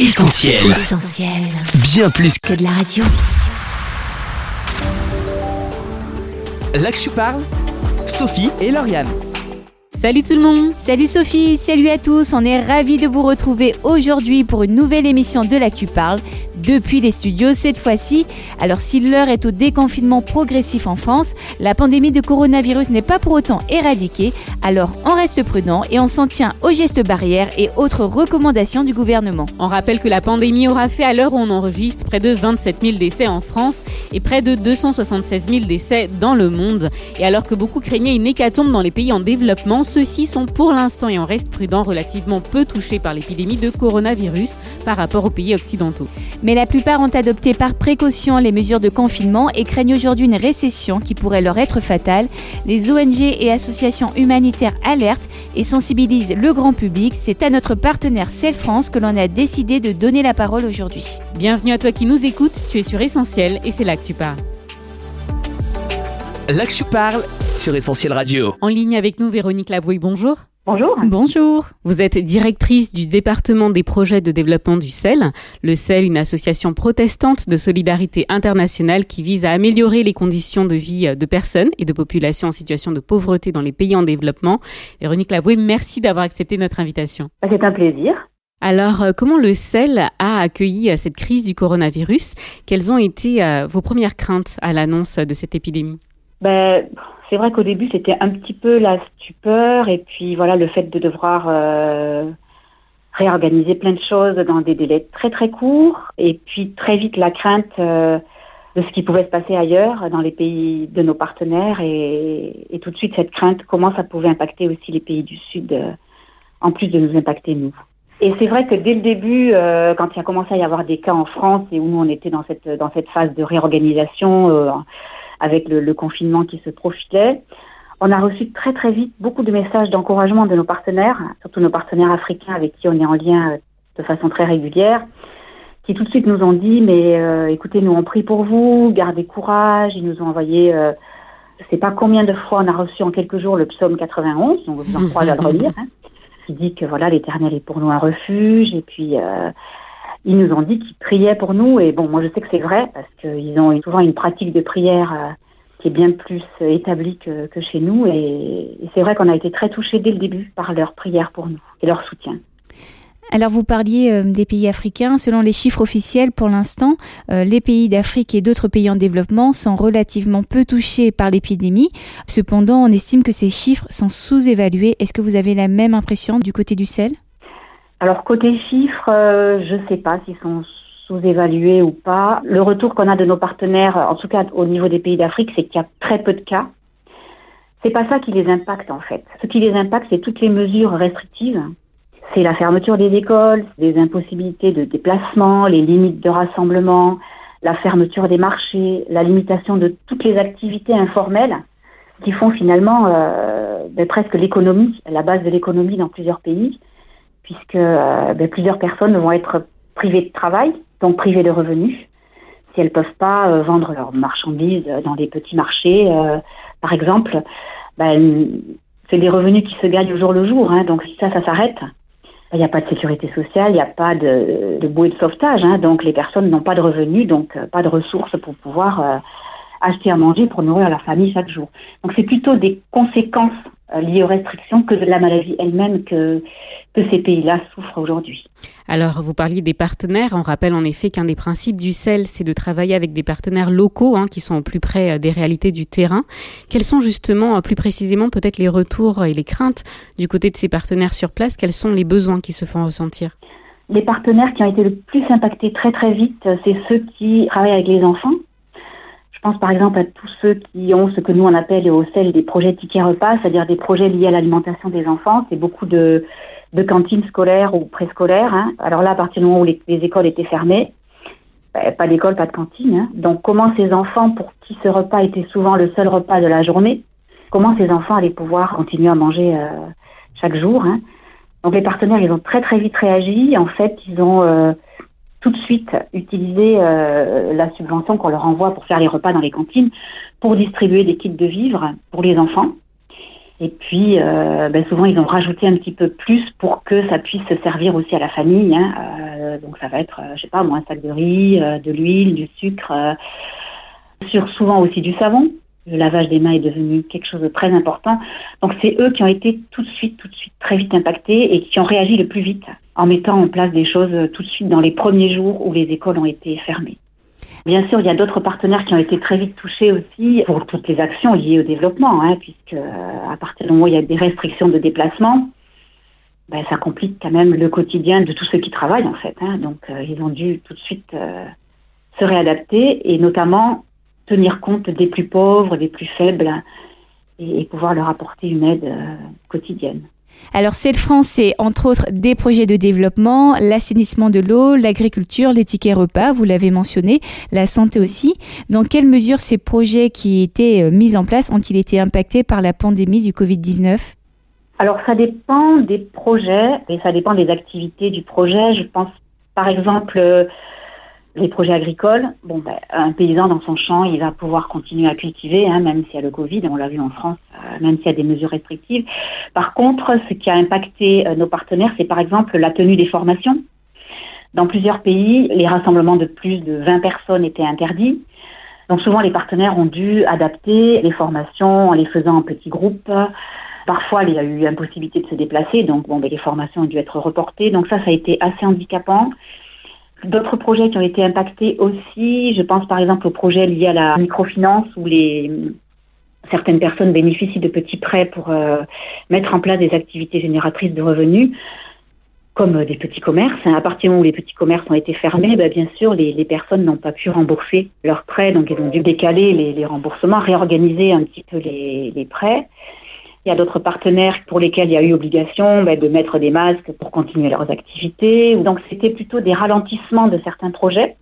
Essentiel. Essentiel. Bien plus que Que de la radio. Là que je parle, Sophie et Lauriane. Salut tout le monde Salut Sophie, salut à tous, on est ravis de vous retrouver aujourd'hui pour une nouvelle émission de l'Actu Parle, depuis les studios cette fois-ci. Alors si l'heure est au déconfinement progressif en France, la pandémie de coronavirus n'est pas pour autant éradiquée, alors on reste prudent et on s'en tient aux gestes barrières et autres recommandations du gouvernement. On rappelle que la pandémie aura fait à l'heure où on enregistre près de 27 000 décès en France et près de 276 000 décès dans le monde. Et alors que beaucoup craignaient une hécatombe dans les pays en développement, ceux-ci sont pour l'instant et on reste prudent relativement peu touchés par l'épidémie de coronavirus par rapport aux pays occidentaux. La plupart ont adopté par précaution les mesures de confinement et craignent aujourd'hui une récession qui pourrait leur être fatale. Les ONG et associations humanitaires alertent et sensibilisent le grand public. C'est à notre partenaire Cell France que l'on a décidé de donner la parole aujourd'hui. Bienvenue à toi qui nous écoutes, tu es sur Essentiel et c'est là que tu parles. Là que je parle sur Essentiel Radio. En ligne avec nous, Véronique Lavouille, bonjour. Bonjour. Bonjour. Vous êtes directrice du département des projets de développement du CEL. Le CEL, une association protestante de solidarité internationale qui vise à améliorer les conditions de vie de personnes et de populations en situation de pauvreté dans les pays en développement. Véronique Lavoué, merci d'avoir accepté notre invitation. C'est un plaisir. Alors, euh, comment le CEL a accueilli euh, cette crise du coronavirus? Quelles ont été euh, vos premières craintes à l'annonce de cette épidémie? Ben, c'est vrai qu'au début, c'était un petit peu la stupeur et puis voilà le fait de devoir euh, réorganiser plein de choses dans des délais très très courts et puis très vite la crainte euh, de ce qui pouvait se passer ailleurs dans les pays de nos partenaires et, tout de suite cette crainte comment ça pouvait impacter aussi les pays du Sud euh, en plus de nous impacter nous. Et c'est vrai que dès le début, quand il a commencé à y avoir des cas en France et où nous on était dans cette dans cette phase de réorganisation avec le, confinement qui se profilait, on a reçu très très vite beaucoup de messages d'encouragement de nos partenaires, surtout nos partenaires africains avec qui on est en lien euh, de façon très régulière, qui tout de suite nous ont dit mais euh, écoutez nous on prie pour vous, gardez courage, ils nous ont envoyé euh, je sais pas combien de fois on a reçu en quelques jours le psaume 91, donc vous en crois à. Hein qui dit que voilà l'Éternel est pour nous un refuge et puis euh, ils nous ont dit qu'ils priaient pour nous et bon moi je sais que c'est vrai parce qu'ils ont souvent une pratique de prière euh, qui est bien plus euh, établie que, chez nous et, et c'est vrai qu'on a été très touchés dès le début par leur prière pour nous et leur soutien. Alors vous parliez euh, des pays africains. Selon les chiffres officiels, pour l'instant, les pays d'Afrique et d'autres pays en développement sont relativement peu touchés par l'épidémie. Cependant, on estime que ces chiffres sont sous-évalués. Est-ce que vous avez la même impression du côté du sel? Alors côté chiffres, euh, je ne sais pas s'ils sont sous-évalués ou pas. Le retour qu'on a de nos partenaires, en tout cas au niveau des pays d'Afrique, c'est qu'il y a très peu de cas. C'est pas ça qui les impacte en fait. Ce qui les impacte, c'est toutes les mesures restrictives c'est la fermeture des écoles, des impossibilités de déplacement, les limites de rassemblement, la fermeture des marchés, la limitation de toutes les activités informelles qui font finalement euh, ben, presque l'économie, la base de l'économie dans plusieurs pays, puisque euh, ben, plusieurs personnes vont être privées de travail, donc privées de revenus, si elles peuvent pas euh, vendre leurs marchandises dans les petits marchés, euh, par exemple. Ben, c'est des revenus qui se gagnent au jour le jour, hein, donc si ça, ça s'arrête, il n'y a pas de sécurité sociale, il n'y a pas de, de bouée de sauvetage, hein, donc les personnes n'ont pas de revenus, donc euh, pas de ressources pour pouvoir euh, acheter à manger pour nourrir leur famille chaque jour. Donc c'est plutôt des conséquences euh, liées aux restrictions que de la maladie elle-même que, que ces pays-là souffrent aujourd'hui. Alors, vous parliez des partenaires. On rappelle en effet qu'un des principes du CEL, c'est de travailler avec des partenaires locaux hein, qui sont au plus près des réalités du terrain. Quels sont justement, plus précisément, peut-être les retours et les craintes du côté de ces partenaires sur place? Quels sont les besoins qui se font ressentir? Les partenaires qui ont été le plus impactés très très vite, c'est ceux qui travaillent avec les enfants. Je pense par exemple à tous ceux qui ont ce que nous on appelle au CEL des projets tickets repas, c'est-à-dire des projets liés à l'alimentation des enfants. C'est beaucoup de de cantines scolaires ou préscolaires. Hein. Alors là, à partir du moment où les, les écoles étaient fermées, ben, pas d'école, pas de cantine. Hein. Donc comment ces enfants, pour qui ce repas était souvent le seul repas de la journée, comment ces enfants allaient pouvoir continuer à manger euh, chaque jour hein. Donc les partenaires, ils ont très très vite réagi. En fait, ils ont euh, tout de suite utilisé euh, la subvention qu'on leur envoie pour faire les repas dans les cantines, pour distribuer des kits de vivres pour les enfants. Et puis, euh, ben souvent, ils ont rajouté un petit peu plus pour que ça puisse servir aussi à la famille. Hein. Euh, donc, ça va être, je sais pas, moi, un sac de riz, de l'huile, du sucre, sur souvent aussi du savon. Le lavage des mains est devenu quelque chose de très important. Donc, c'est eux qui ont été tout de suite, tout de suite, très vite impactés et qui ont réagi le plus vite en mettant en place des choses tout de suite dans les premiers jours où les écoles ont été fermées. Bien sûr, il y a d'autres partenaires qui ont été très vite touchés aussi pour toutes les actions liées au développement, hein, puisque à partir du moment où il y a des restrictions de déplacement, ben, ça complique quand même le quotidien de tous ceux qui travaillent en fait. Hein. Donc, euh, ils ont dû tout de suite euh, se réadapter et notamment tenir compte des plus pauvres, des plus faibles et, pouvoir leur apporter une aide euh, quotidienne. Alors, Celle France, c'est entre autres des projets de développement, l'assainissement de l'eau, l'agriculture, les tickets repas, vous l'avez mentionné, la santé aussi. Dans quelle mesure ces projets qui étaient euh, mis en place ont-ils été impactés par la pandémie du Covid-19 Alors, ça dépend des projets et ça dépend des activités du projet. Je pense, par exemple, euh, les projets agricoles. Bon, ben, un paysan dans son champ, il va pouvoir continuer à cultiver, hein, même s'il y a le Covid, on l'a vu en France, euh, même s'il y a des mesures restrictives. Par contre, ce qui a impacté euh, nos partenaires, c'est par exemple la tenue des formations. Dans plusieurs pays, les rassemblements de plus de 20 personnes étaient interdits. Donc souvent, les partenaires ont dû adapter les formations en les faisant en petits groupes. Parfois, il y a eu impossibilité de se déplacer, donc bon, ben, les formations ont dû être reportées. Donc ça, ça a été assez handicapant. D'autres projets qui ont été impactés aussi, je pense par exemple aux projets liés à la microfinance où les certaines personnes bénéficient de petits prêts pour euh, mettre en place des activités génératrices de revenus, comme euh, des petits commerces. À partir du moment où les petits commerces ont été fermés, ben, bien sûr, les, les personnes n'ont pas pu rembourser leurs prêts, donc ils ont dû décaler les, remboursements, réorganiser un petit peu les prêts. Il y a d'autres partenaires pour lesquels il y a eu obligation ben, de mettre des masques pour continuer leurs activités. Donc c'était plutôt des ralentissements de certains projets.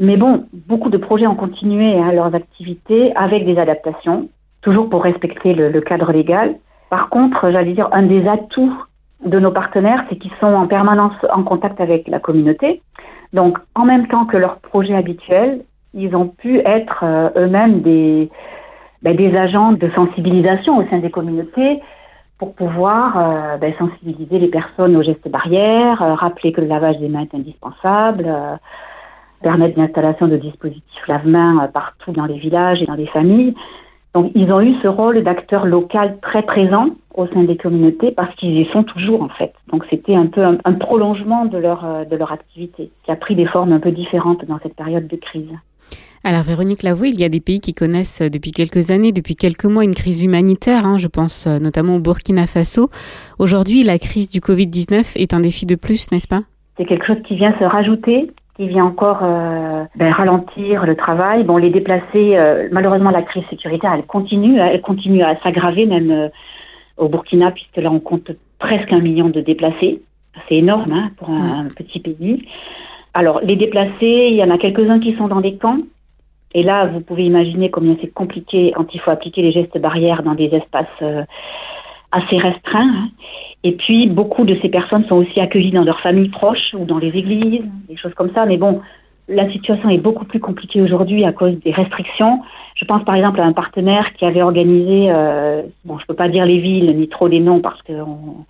Mais bon, beaucoup de projets ont continué hein, leurs activités avec des adaptations, toujours pour respecter le, cadre légal. Par contre, j'allais dire, un des atouts de nos partenaires, c'est qu'ils sont en permanence en contact avec la communauté. Donc, en même temps que leurs projets habituels, ils ont pu être euh, eux-mêmes des, ben, des agents de sensibilisation au sein des communautés pour pouvoir euh, ben, sensibiliser les personnes aux gestes barrières, euh, rappeler que le lavage des mains est indispensable, euh, permettre l'installation de dispositifs lave-mains partout dans les villages et dans les familles. Donc ils ont eu ce rôle d'acteur local très présent au sein des communautés parce qu'ils y sont toujours en fait. Donc c'était un peu un, un prolongement de leur, de leur activité qui a pris des formes un peu différentes dans cette période de crise. Alors Véronique Lavoué, il y a des pays qui connaissent euh, depuis quelques années, depuis quelques mois, une crise humanitaire. Hein, je pense euh, notamment au Burkina Faso. Aujourd'hui, la crise du Covid-19 est un défi de plus, n'est-ce pas? C'est quelque chose qui vient se rajouter, qui vient encore euh, ben, ralentir le travail. Bon, les déplacés, euh, malheureusement, la crise sécuritaire, elle continue, elle continue à s'aggraver même euh, au Burkina, puisque là, on compte presque un million de déplacés. C'est énorme hein, pour un, un petit pays. Alors, les déplacés, il y en a quelques-uns qui sont dans des camps. Et là, vous pouvez imaginer combien c'est compliqué quand il faut appliquer les gestes barrières dans des espaces euh, assez restreints. hein. Et puis, beaucoup de ces personnes sont aussi accueillies dans leurs familles proches ou dans les églises, des choses comme ça. Mais bon, la situation est beaucoup plus compliquée aujourd'hui à cause des restrictions. Je pense par exemple à un partenaire qui avait organisé, euh, bon, je peux pas dire les villes ni trop les noms parce que on-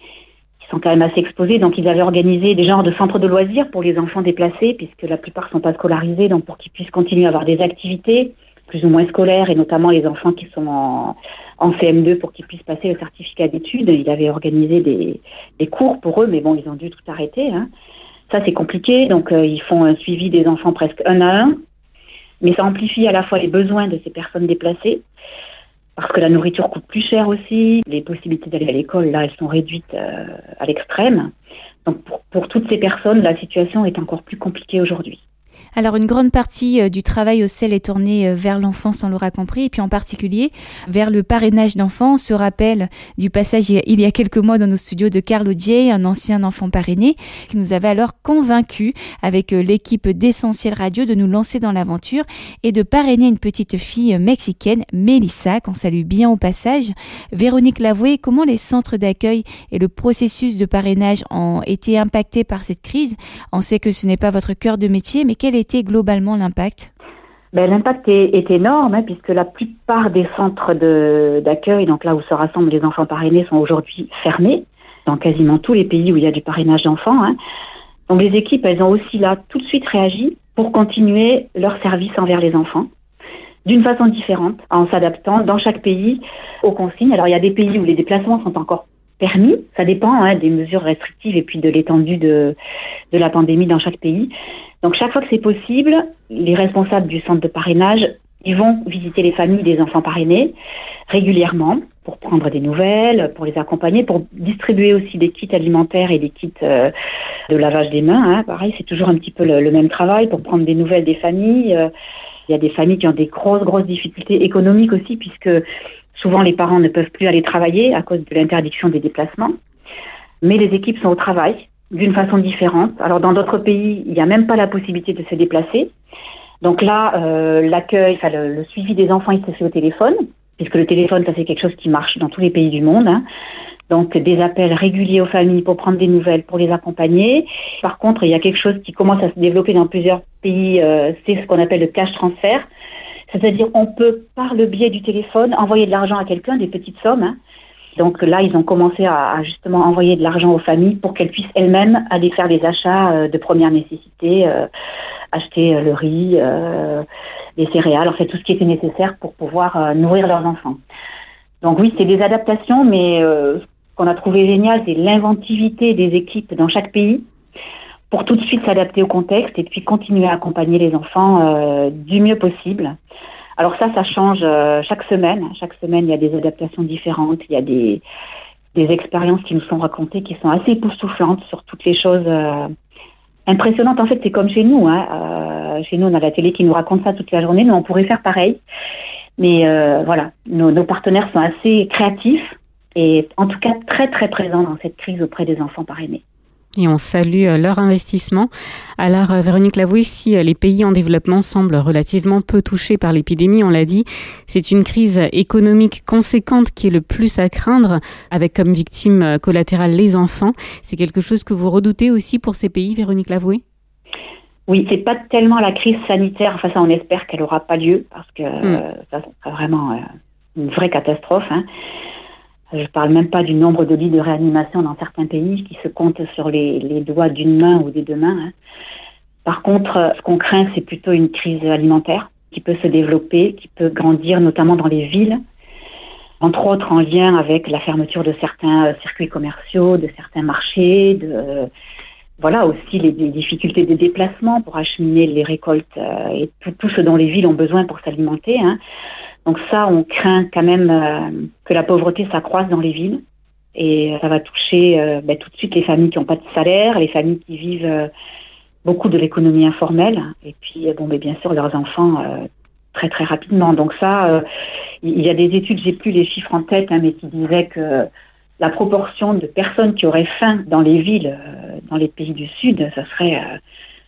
sont quand même assez exposés. Donc, ils avaient organisé des genres de centres de loisirs pour les enfants déplacés, puisque la plupart sont pas scolarisés, donc pour qu'ils puissent continuer à avoir des activités plus ou moins scolaires, et notamment les enfants qui sont en, en CM2 pour qu'ils puissent passer le certificat d'études. Il avait organisé des, des cours pour eux, mais bon, ils ont dû tout arrêter. Hein. Ça, c'est compliqué. Donc, euh, ils font un suivi des enfants presque un à un. Mais ça amplifie à la fois les besoins de ces personnes déplacées, parce que la nourriture coûte plus cher aussi. Les possibilités d'aller à l'école, là, elles sont réduites euh, à l'extrême. Donc, pour, pour toutes ces personnes, la situation est encore plus compliquée aujourd'hui. Alors une grande partie euh, du travail au CEL est tournée euh, vers l'enfance, on l'aura compris, et puis en particulier vers le parrainage d'enfants. On se rappelle du passage il y a- quelques mois dans nos studios de Carlo Dier, un ancien enfant parrainé, qui nous avait alors convaincus avec euh, l'équipe d'Essentiel Radio de nous lancer dans l'aventure et de parrainer une petite fille mexicaine, Melissa, qu'on salue bien au passage. Véronique Lavoué, comment les centres d'accueil et le processus de parrainage ont été impactés par cette crise? On sait que ce n'est pas votre cœur de métier, mais quel était globalement l'impact? Ben, L'impact est, énorme, hein, puisque la plupart des centres d'accueil, donc là où se rassemblent les enfants parrainés, sont aujourd'hui fermés, dans quasiment tous les pays où il y a du parrainage d'enfants. Hein. Donc les équipes, elles ont aussi là tout de suite réagi pour continuer leur service envers les enfants d'une façon différente, en s'adaptant dans chaque pays aux consignes. Alors il y a des pays où les déplacements sont encore permis, ça dépend hein, des mesures restrictives et puis de l'étendue de, de la pandémie dans chaque pays. Donc chaque fois que c'est possible, les responsables du centre de parrainage, ils vont visiter les familles des enfants parrainés régulièrement pour prendre des nouvelles, pour les accompagner, pour distribuer aussi des kits alimentaires et des kits euh, de lavage des mains. Hein. Pareil, c'est toujours un petit peu le, même travail pour prendre des nouvelles des familles. Euh, il y a des familles qui ont des grosses, grosses difficultés économiques aussi, puisque souvent les parents ne peuvent plus aller travailler à cause de l'interdiction des déplacements. Mais les équipes sont au travail d'une façon différente. Alors dans d'autres pays, il n'y a même pas la possibilité de se déplacer. Donc là, euh, l'accueil, le, suivi des enfants, il se fait au téléphone, puisque le téléphone, ça c'est quelque chose qui marche dans tous les pays du monde. Hein. Donc des appels réguliers aux familles pour prendre des nouvelles, pour les accompagner. Par contre, il y a quelque chose qui commence à se développer dans plusieurs pays, euh, c'est ce qu'on appelle le cash transfert. C'est-à-dire on peut, par le biais du téléphone, envoyer de l'argent à quelqu'un, des petites sommes. Hein. Donc là, ils ont commencé à, justement envoyer de l'argent aux familles pour qu'elles puissent elles-mêmes aller faire des achats euh, de première nécessité, euh, acheter le riz, les céréales, en fait tout ce qui était nécessaire pour pouvoir nourrir leurs enfants. Donc oui, c'est des adaptations, mais qu'on a trouvé génial, c'est l'inventivité des équipes dans chaque pays pour tout de suite s'adapter au contexte et puis continuer à accompagner les enfants euh, du mieux possible. Alors ça, ça change euh, chaque semaine. Chaque semaine, il y a des adaptations différentes, il y a des, des expériences qui nous sont racontées qui sont assez époustouflantes sur toutes les choses euh, impressionnantes. En fait, c'est comme chez nous. Hein. chez nous, on a la télé qui nous raconte ça toute la journée. Nous, on pourrait faire pareil. Mais voilà, nos, nos partenaires sont assez créatifs et en tout cas très très présent dans cette crise auprès des enfants parrainés. Et on salue euh, leur investissement. Alors, euh, Véronique Lavoué, si euh, les pays en développement semblent relativement peu touchés par l'épidémie, on l'a dit, c'est une crise économique conséquente qui est le plus à craindre, avec comme victime collatérale les enfants. C'est quelque chose que vous redoutez aussi pour ces pays, Véronique Lavoué oui, c'est pas tellement la crise sanitaire. Enfin, ça, on espère qu'elle aura pas lieu parce que hmm. ça serait vraiment une vraie catastrophe. Hein. Je ne parle même pas du nombre de lits de réanimation dans certains pays qui se comptent sur les, doigts d'une main ou des deux mains. Hein. Par contre, ce qu'on craint, c'est plutôt une crise alimentaire qui peut se développer, qui peut grandir notamment dans les villes, entre autres en lien avec la fermeture de certains euh, circuits commerciaux, de certains marchés, de voilà aussi les, difficultés de déplacement pour acheminer les récoltes euh, et tout, ce dont les villes ont besoin pour s'alimenter. Hein. Donc ça, on craint quand même euh, que la pauvreté s'accroisse dans les villes et ça va toucher euh, ben, tout de suite les familles qui n'ont pas de salaire, les familles qui vivent euh, beaucoup de l'économie informelle et puis bon, mais ben, bien sûr leurs enfants très très rapidement. Donc ça, il y a des études, j'ai plus les chiffres en tête, hein, mais qui disaient que la proportion de personnes qui auraient faim dans les villes, dans les pays du Sud, ça serait,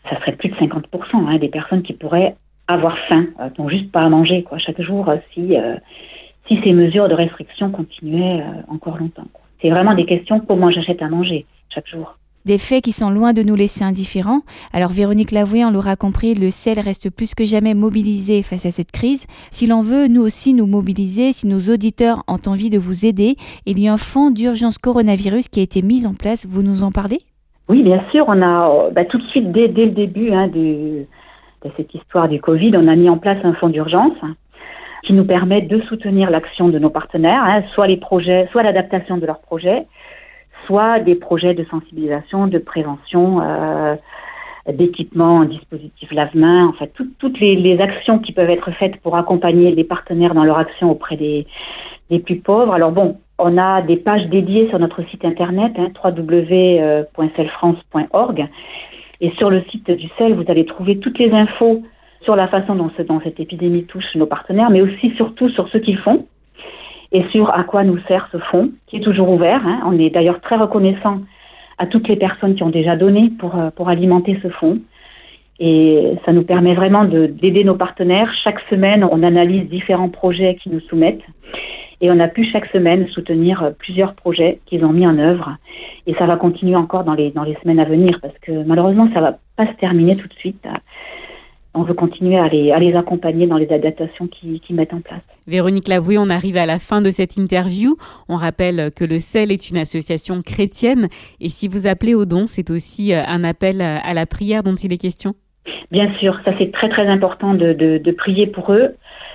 ça serait plus de 50% hein, des personnes qui pourraient avoir faim, euh, donc juste pas à manger quoi, chaque jour euh, si, euh, si ces mesures de restriction continuaient encore longtemps. C'est vraiment des questions comment j'achète à manger chaque jour. Des faits qui sont loin de nous laisser indifférents. Alors Véronique Lavoué, on l'aura compris, le ciel reste plus que jamais mobilisé face à cette crise. Si l'on veut, nous aussi nous mobiliser, si nos auditeurs ont envie de vous aider, il y a un fonds d'urgence coronavirus qui a été mis en place. Vous nous en parlez? Oui, bien sûr. On a bah, tout de suite, dès, le début hein, de cette histoire du Covid, on a mis en place un fonds d'urgence qui nous permet de soutenir l'action de nos partenaires, hein, soit les projets, soit l'adaptation de leurs projets, soit des projets de sensibilisation, de prévention, euh, d'équipement, dispositifs lave-mains, en fait, toutes les, actions qui peuvent être faites pour accompagner les partenaires dans leur action auprès des, plus pauvres. Alors bon, on a des pages dédiées sur notre site internet, hein, et sur le site du CEL, vous allez trouver toutes les infos sur la façon dont, cette épidémie touche nos partenaires, mais aussi surtout sur ce qu'ils font et sur à quoi nous sert ce fonds, qui est toujours ouvert. Hein. On est d'ailleurs très reconnaissant à toutes les personnes qui ont déjà donné pour, euh, pour alimenter ce fonds. Et ça nous permet vraiment d'aider nos partenaires. Chaque semaine, on analyse différents projets qui nous soumettent. Et on a pu chaque semaine soutenir euh, plusieurs projets qu'ils ont mis en œuvre. Et ça va continuer encore dans les, dans les semaines à venir parce que malheureusement, ça va pas se terminer tout de suite. On veut continuer à les, à les accompagner dans les adaptations qu'ils mettent en place. Véronique Lavoué, on arrive à la fin de cette interview. On rappelle que le CEL est une association chrétienne et si vous appelez au don, c'est aussi euh, un appel à la prière dont il est question Bien sûr, ça c'est très très important de, de, prier pour eux.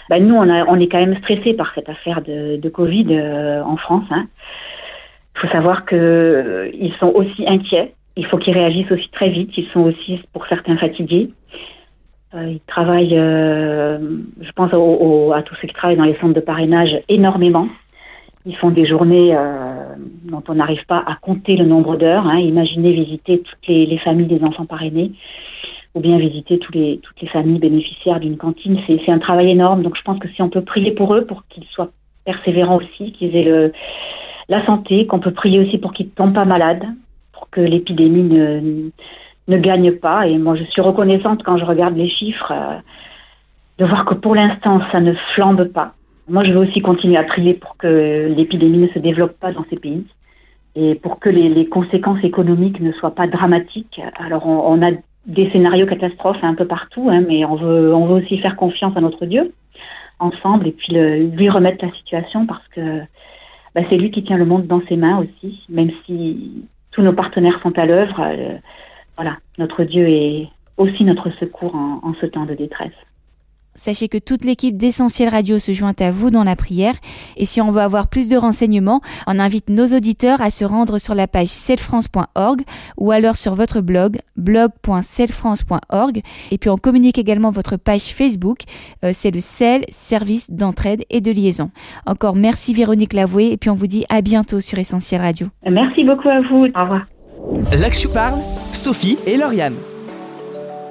Ben, nous, on, a, on est quand même stressés par cette affaire de, de Covid euh, en France. Hein. Il faut savoir qu'ils euh, sont aussi inquiets. Il faut qu'ils réagissent aussi très vite. Ils sont aussi, pour certains, fatigués. Euh, ils travaillent, euh, je pense à tous ceux qui travaillent dans les centres de parrainage, énormément. Ils font des journées euh, dont on n'arrive pas à compter le nombre d'heures. Hein. Imaginez visiter toutes les, familles des enfants parrainés ou bien visiter tous les, toutes les familles bénéficiaires d'une cantine. C'est un travail énorme. Donc je pense que si on peut prier pour eux, pour qu'ils soient persévérants aussi, qu'ils aient la santé, qu'on peut prier aussi pour qu'ils ne tombent pas malades, pour que l'épidémie ne, ne gagne pas. Et moi, je suis reconnaissante quand je regarde les chiffres euh, de voir que pour l'instant, ça ne flambe pas. Moi, je veux aussi continuer à prier pour que l'épidémie ne se développe pas dans ces pays et pour que les, conséquences économiques ne soient pas dramatiques. Alors, on, a des scénarios catastrophes un peu partout, hein, mais on veut, on veut aussi faire confiance à notre Dieu ensemble et puis lui remettre la situation parce que bah, c'est lui qui tient le monde dans ses mains aussi, même si tous nos partenaires sont à l'œuvre. Euh, voilà, notre Dieu est aussi notre secours en, ce temps de détresse. Sachez que toute l'équipe d'Essentiel Radio se joint à vous dans la prière. Et si on veut avoir plus de renseignements, on invite nos auditeurs à se rendre sur la page celfrance.org ou alors sur votre blog blog.celfrance.org. Et puis on communique également votre page Facebook. Euh, c'est le CEL, service d'entraide et de liaison. Encore merci Véronique Lavoué et puis on vous dit à bientôt sur Essentiel Radio. Merci beaucoup à vous. Au revoir. Que parle, Sophie et Lauriane.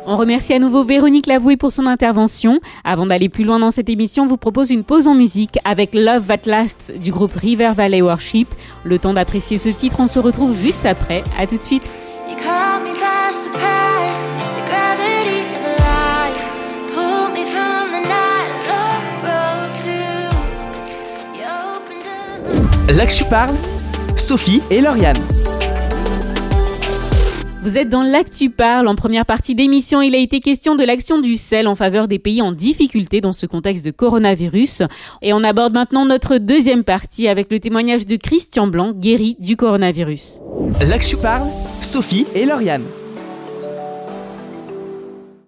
On remercie à nouveau Véronique Lavoué pour son intervention. Avant d'aller plus loin dans cette émission, vous propose une pause en musique avec Love That Last du groupe River Valley Worship. Le temps d'apprécier ce titre, on se retrouve juste après. À tout de suite. Que parle, Sophie et Lauriane. Vous êtes dans l'Actu Parle. En première partie d'émission, il a été question de l'action du sel en faveur des pays en difficulté dans ce contexte de coronavirus. Et on aborde maintenant notre deuxième partie avec le témoignage de Christian Blanc, guéri du coronavirus. L'Actu Parle, Sophie et Lauriane.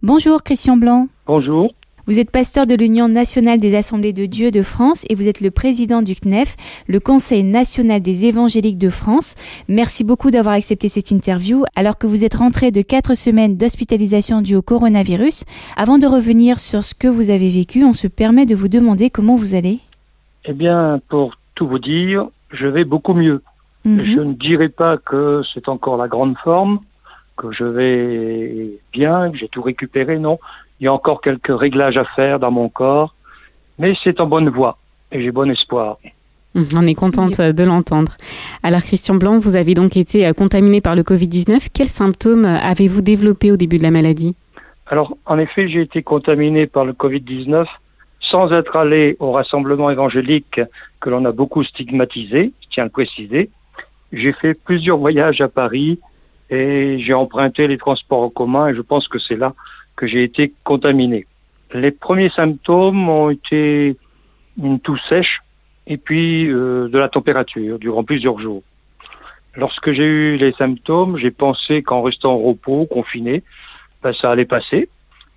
Bonjour Christian Blanc. Bonjour. Vous êtes pasteur de l'Union nationale des assemblées de Dieu de France et vous êtes le président du CNEF, le Conseil national des évangéliques de France. Merci beaucoup d'avoir accepté cette interview alors que vous êtes rentré de quatre semaines d'hospitalisation due au coronavirus. Avant de revenir sur ce que vous avez vécu, on se permet de vous demander comment vous allez. Eh bien, pour tout vous dire, je vais beaucoup mieux. Mhm. Je ne dirais pas que c'est encore la grande forme, que je vais bien, que j'ai tout récupéré, non. Il y a encore quelques réglages à faire dans mon corps, mais c'est en bonne voie et j'ai bon espoir. Hum, on est contente de l'entendre. Alors Christian Blanc, vous avez donc été euh, contaminé par le Covid-19. Quels symptômes euh, avez-vous développés au début de la maladie? Alors en effet, j'ai été contaminé par le Covid-19 sans être allé au rassemblement évangélique que l'on a beaucoup stigmatisé, je tiens à le préciser. J'ai fait plusieurs voyages à Paris et j'ai emprunté les transports en commun et je pense que c'est là que j'ai été contaminé. Les premiers symptômes ont été une toux sèche et puis euh, de la température durant plusieurs jours. Lorsque j'ai eu les symptômes, j'ai pensé qu'en restant au repos, confiné, ben, ça allait passer,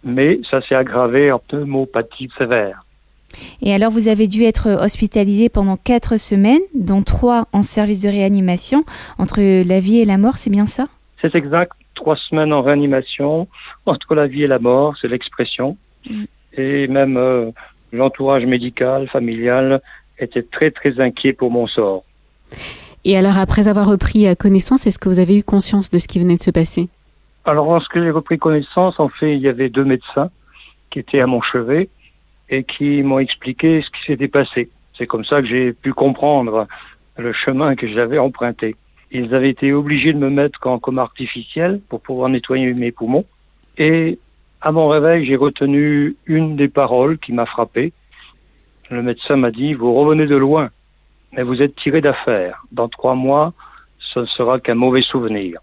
mais ça s'est aggravé en pneumopathie sévère. Et alors, vous avez dû être hospitalisé pendant quatre semaines, dont trois en service de réanimation, entre la vie et la mort, c'est bien ça? C'est exact trois semaines en réanimation, entre la vie et la mort, c'est l'expression. Mm. Et même euh, l'entourage médical, familial, était très très inquiet pour mon sort. Et alors, après avoir repris euh, connaissance, est-ce que vous avez eu conscience de ce qui venait de se passer? Alors, lorsque j'ai repris connaissance, en fait, il y avait deux médecins qui étaient à mon chevet et qui m'ont expliqué ce qui s'était passé. C'est comme ça que j'ai pu comprendre le chemin que j'avais emprunté. Ils avaient été obligés de me mettre en coma artificiel pour pouvoir nettoyer mes poumons. Et à mon réveil, j'ai retenu une des paroles qui m'a frappé. Le médecin m'a dit, vous revenez de loin, mais vous êtes tiré d'affaire. Dans trois mois, ce ne sera qu'un mauvais souvenir.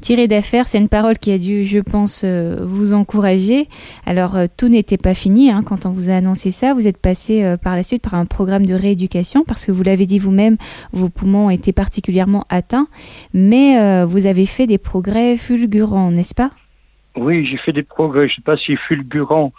Tiré d'affaire, c'est une parole qui a dû, je pense, euh, vous encourager. Alors, euh, tout n'était pas fini hein, quand on vous a annoncé ça. Vous êtes passé euh, par la suite par un programme de rééducation parce que vous l'avez dit vous-même, vos poumons étaient particulièrement atteints, mais vous avez fait des progrès fulgurants, n'est-ce pas? Oui, j'ai fait des progrès. Je ne sais pas si fulgurant,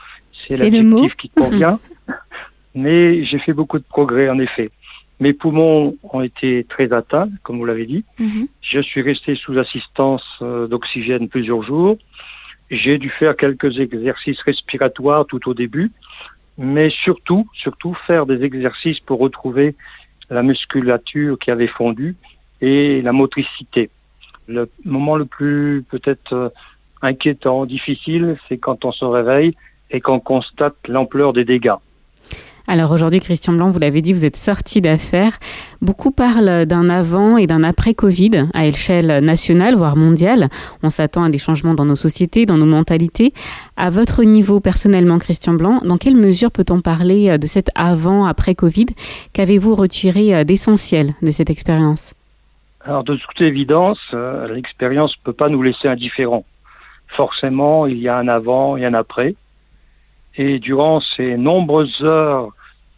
c'est l'adjectif qui convient, mais j'ai fait beaucoup de progrès en effet. Mes poumons ont été très atteints, comme vous l'avez dit. Mhm. Je suis resté sous assistance euh, d'oxygène plusieurs jours. J'ai dû faire quelques exercices respiratoires tout au début, mais surtout, surtout faire des exercices pour retrouver la musculature qui avait fondu et la motricité. Le moment le plus peut-être euh, inquiétant, difficile, c'est quand on se réveille et qu'on constate l'ampleur des dégâts. Alors aujourd'hui, Christian Blanc, vous l'avez dit, vous êtes sorti d'affaires. Beaucoup parlent d'un avant et d'un après Covid à échelle nationale, voire mondiale. On s'attend à des changements dans nos sociétés, dans nos mentalités. À votre niveau personnellement, Christian Blanc, dans quelle mesure peut-on parler euh, de cet avant-après Covid? Qu'avez-vous retiré euh, d'essentiel de cette expérience? Alors de toute évidence, euh, l'expérience ne peut pas nous laisser indifférents. Forcément, il y a un avant et un après. Et durant ces nombreuses heures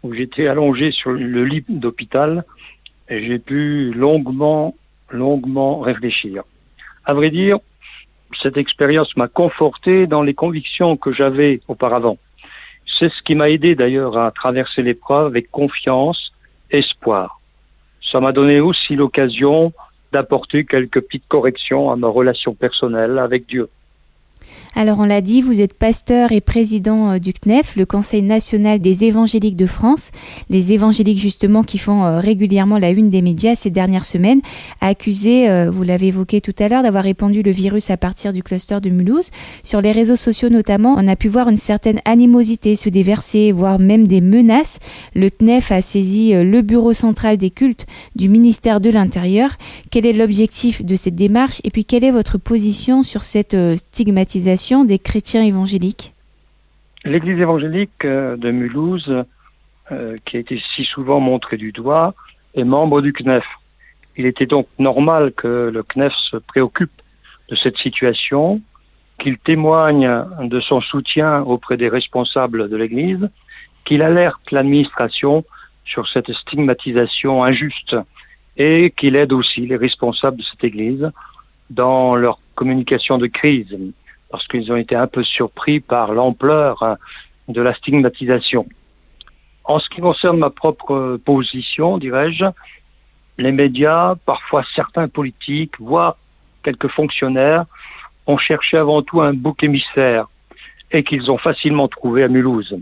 où j'étais allongé sur le lit d'hôpital et j'ai pu longuement, longuement réfléchir. À vrai dire, cette expérience m'a conforté dans les convictions que j'avais auparavant. C'est ce qui m'a aidé d'ailleurs à traverser l'épreuve avec confiance, espoir. Ça m'a donné aussi l'occasion d'apporter quelques petites corrections à ma relation personnelle avec Dieu. Alors on l'a dit, vous êtes pasteur et président euh, du CNEF, le Conseil national des évangéliques de France. Les évangéliques justement qui font euh, régulièrement la une des médias ces dernières semaines, accusés, euh, vous l'avez évoqué tout à l'heure, d'avoir répandu le virus à partir du cluster de Mulhouse. Sur les réseaux sociaux notamment, on a pu voir une certaine animosité se déverser, voire même des menaces. Le CNEF a saisi le bureau central des cultes du ministère de l'Intérieur. Quel est l'objectif de cette démarche? Et puis quelle est votre position sur cette stigmatisation des chrétiens évangéliques L'Église évangélique euh, de Mulhouse, euh, qui a été si souvent montrée du doigt, est membre du CNEF. Il était donc normal que le CNEF se préoccupe de cette situation, qu'il témoigne de son soutien auprès des responsables de l'Église, qu'il alerte l'administration sur cette stigmatisation injuste et qu'il aide aussi les responsables de cette Église dans leur communication de crise parce qu'ils ont été un peu surpris par l'ampleur hein, de la stigmatisation. En ce qui concerne ma propre position, dirais-je, les médias, parfois certains politiques, voire quelques fonctionnaires, ont cherché avant tout un bouc émissaire et qu'ils ont facilement trouvé à Mulhouse.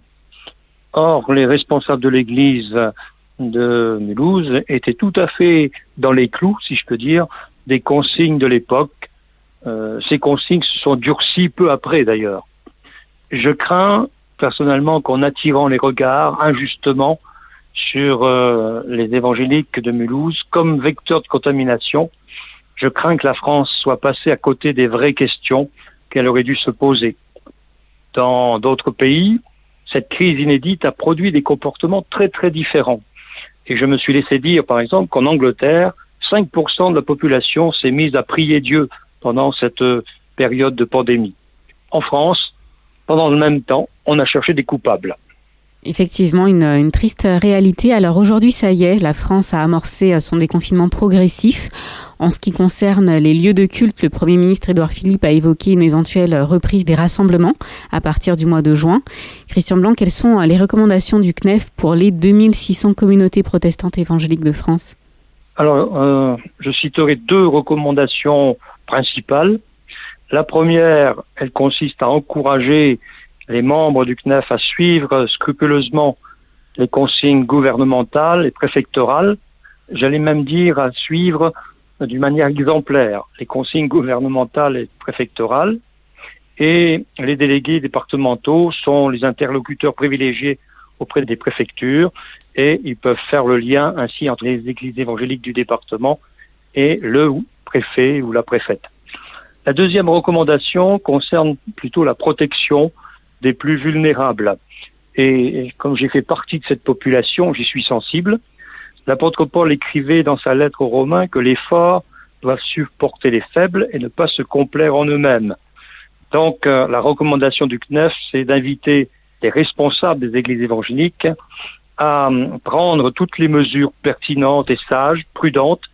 Or, les responsables de l'Église de Mulhouse étaient tout à fait dans les clous, si je peux dire, des consignes de l'époque euh, ces consignes se sont durcies peu après d'ailleurs. Je crains personnellement qu'en attirant les regards injustement sur euh, les évangéliques de Mulhouse comme vecteur de contamination, je crains que la France soit passée à côté des vraies questions qu'elle aurait dû se poser. Dans d'autres pays, cette crise inédite a produit des comportements très très différents. Et je me suis laissé dire, par exemple, qu'en Angleterre, 5% de la population s'est mise à prier Dieu pendant cette période de pandémie. En France, pendant le même temps, on a cherché des coupables. Effectivement, une, triste réalité. Alors aujourd'hui, ça y est, la France a amorcé son déconfinement progressif. En ce qui concerne les lieux de culte, le Premier ministre Édouard Philippe a évoqué une éventuelle reprise des rassemblements à partir du mois de juin. Christian Blanc, quelles sont les recommandations du CNEF pour les 2600 communautés protestantes évangéliques de France? Alors, euh, je citerai deux recommandations principales. La première, elle consiste à encourager les membres du CNEF à suivre scrupuleusement les consignes gouvernementales et préfectorales, j'allais même dire à suivre d'une manière exemplaire les consignes gouvernementales et préfectorales, et les délégués départementaux sont les interlocuteurs privilégiés auprès des préfectures, et ils peuvent faire le lien ainsi entre les églises évangéliques du département et le préfet ou la préfète. La deuxième recommandation concerne plutôt la protection des plus vulnérables. Et, comme j'ai fait partie de cette population, j'y suis sensible. L'apôtre Paul écrivait dans sa lettre aux Romains que l'effort doivent supporter les faibles et ne pas se complaire en eux-mêmes. Donc, euh, la recommandation du CNEF, c'est d'inviter les responsables des églises évangéliques à euh, prendre toutes les mesures pertinentes et sages, prudentes,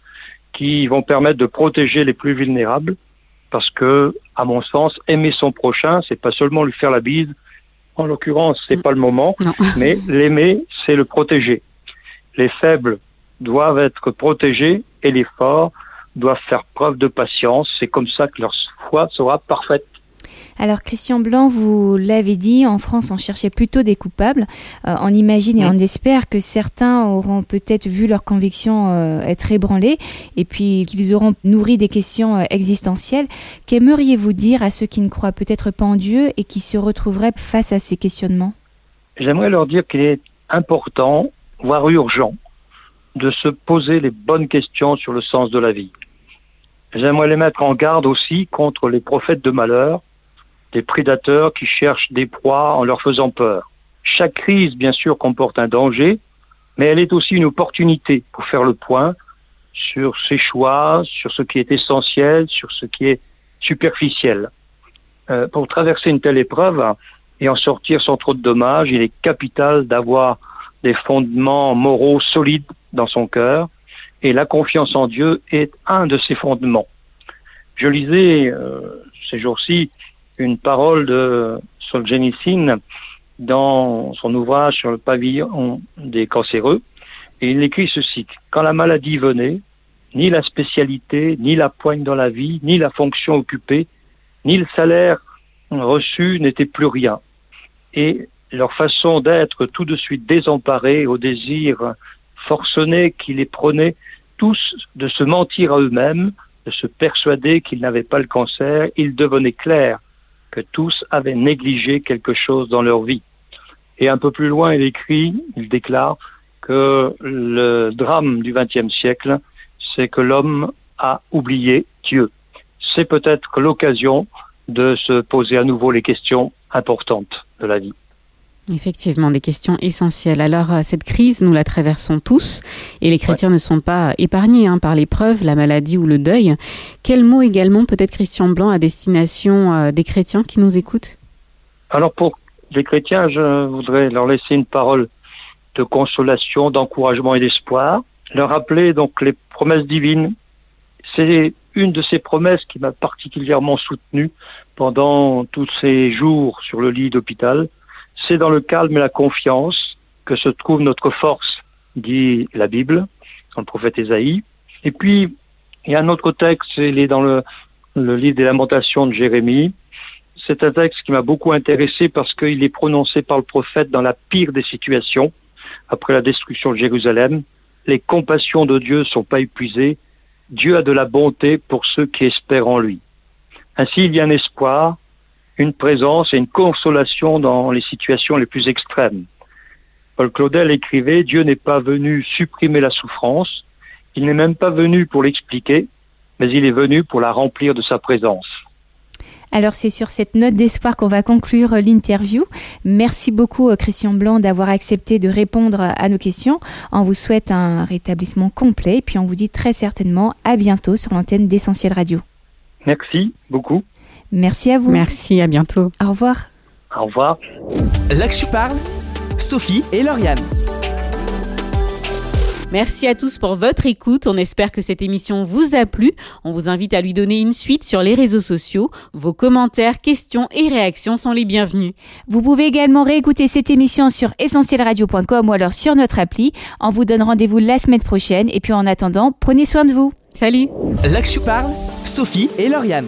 qui vont permettre de protéger les plus vulnérables, parce que, à mon sens, aimer son prochain, c'est pas seulement lui faire la bise. En l'occurrence, c'est pas le moment, mais l'aimer, c'est le protéger. Les faibles doivent être protégés et les forts doivent faire preuve de patience. C'est comme ça que leur foi sera parfaite. Alors Christian Blanc, vous l'avez dit, en France on cherchait plutôt des coupables. Euh, on imagine et on espère que certains auront peut-être vu leur conviction euh, être ébranlée et puis qu'ils auront nourri des questions euh, existentielles. Qu'aimeriez-vous dire à ceux qui ne croient peut-être pas en Dieu et qui se retrouveraient face à ces questionnements? J'aimerais leur dire qu'il est important, voire urgent, de se poser les bonnes questions sur le sens de la vie. J'aimerais les mettre en garde aussi contre les prophètes de malheur, des prédateurs qui cherchent des proies en leur faisant peur. Chaque crise, bien sûr, comporte un danger, mais elle est aussi une opportunité pour faire le point sur ses choix, sur ce qui est essentiel, sur ce qui est superficiel. Euh, pour traverser une telle épreuve et en sortir sans trop de dommages, il est capital d'avoir des fondements moraux solides dans son cœur, et la confiance en Dieu est un de ces fondements. Je lisais euh, ces jours-ci une parole de Solzhenitsyn dans son ouvrage sur le pavillon des cancéreux, il écrit ceci. Quand la maladie venait, ni la spécialité, ni la poigne dans la vie, ni la fonction occupée, ni le salaire reçu n'étaient plus rien. Et leur façon d'être tout de suite désemparés au désir forcené qui les prenait tous de se mentir à eux-mêmes, de se persuader qu'ils n'avaient pas le cancer, il devenait clair que tous avaient négligé quelque chose dans leur vie. Et un peu plus loin, il écrit, il déclare que le drame du XXe siècle, c'est que l'homme a oublié Dieu. C'est peut-être l'occasion de se poser à nouveau les questions importantes de la vie. Effectivement, des questions essentielles. Alors, euh, cette crise, nous la traversons tous et les chrétiens ne sont pas épargnés hein, par l'épreuve, la maladie ou le deuil. Quel mot également peut-être Christian Blanc à destination euh, des chrétiens qui nous écoutent? Alors, pour les chrétiens, je voudrais leur laisser une parole de consolation, d'encouragement et d'espoir. Leur rappeler donc les promesses divines. C'est une de ces promesses qui m'a particulièrement soutenu pendant tous ces jours sur le lit d'hôpital c'est dans le calme et la confiance que se trouve notre force, dit la Bible, dans le prophète Ésaïe. Et puis, il y a un autre texte, il est dans le, livre des lamentations de Jérémie. C'est un texte qui m'a beaucoup intéressé parce qu'il est prononcé par le prophète dans la pire des situations, après la destruction de Jérusalem. Les compassions de Dieu ne sont pas épuisées. Dieu a de la bonté pour ceux qui espèrent en lui. Ainsi, il y a un espoir, une présence et une consolation dans les situations les plus extrêmes. Paul Claudel écrivait Dieu n'est pas venu supprimer la souffrance, il n'est même pas venu pour l'expliquer, mais il est venu pour la remplir de sa présence. Alors c'est sur cette note d'espoir qu'on va conclure l'interview. Merci beaucoup euh, Christian Blanc d'avoir accepté de répondre à nos questions. On vous souhaite un rétablissement complet et puis on vous dit très certainement à bientôt sur l'antenne d'Essentiel Radio. Merci beaucoup. Merci à vous. Merci, à bientôt. Au revoir. Au revoir. Là que je parle, Sophie et Lauriane. Merci à tous pour votre écoute. On espère que cette émission vous a plu. On vous invite à lui donner une suite sur les réseaux sociaux. Vos commentaires, questions et réactions sont les bienvenus. Vous pouvez également réécouter cette émission sur essentielradio.com ou alors sur notre appli. On vous donne rendez-vous la semaine prochaine. Et puis en attendant, prenez soin de vous. Salut. Là que je parle, Sophie et Lauriane.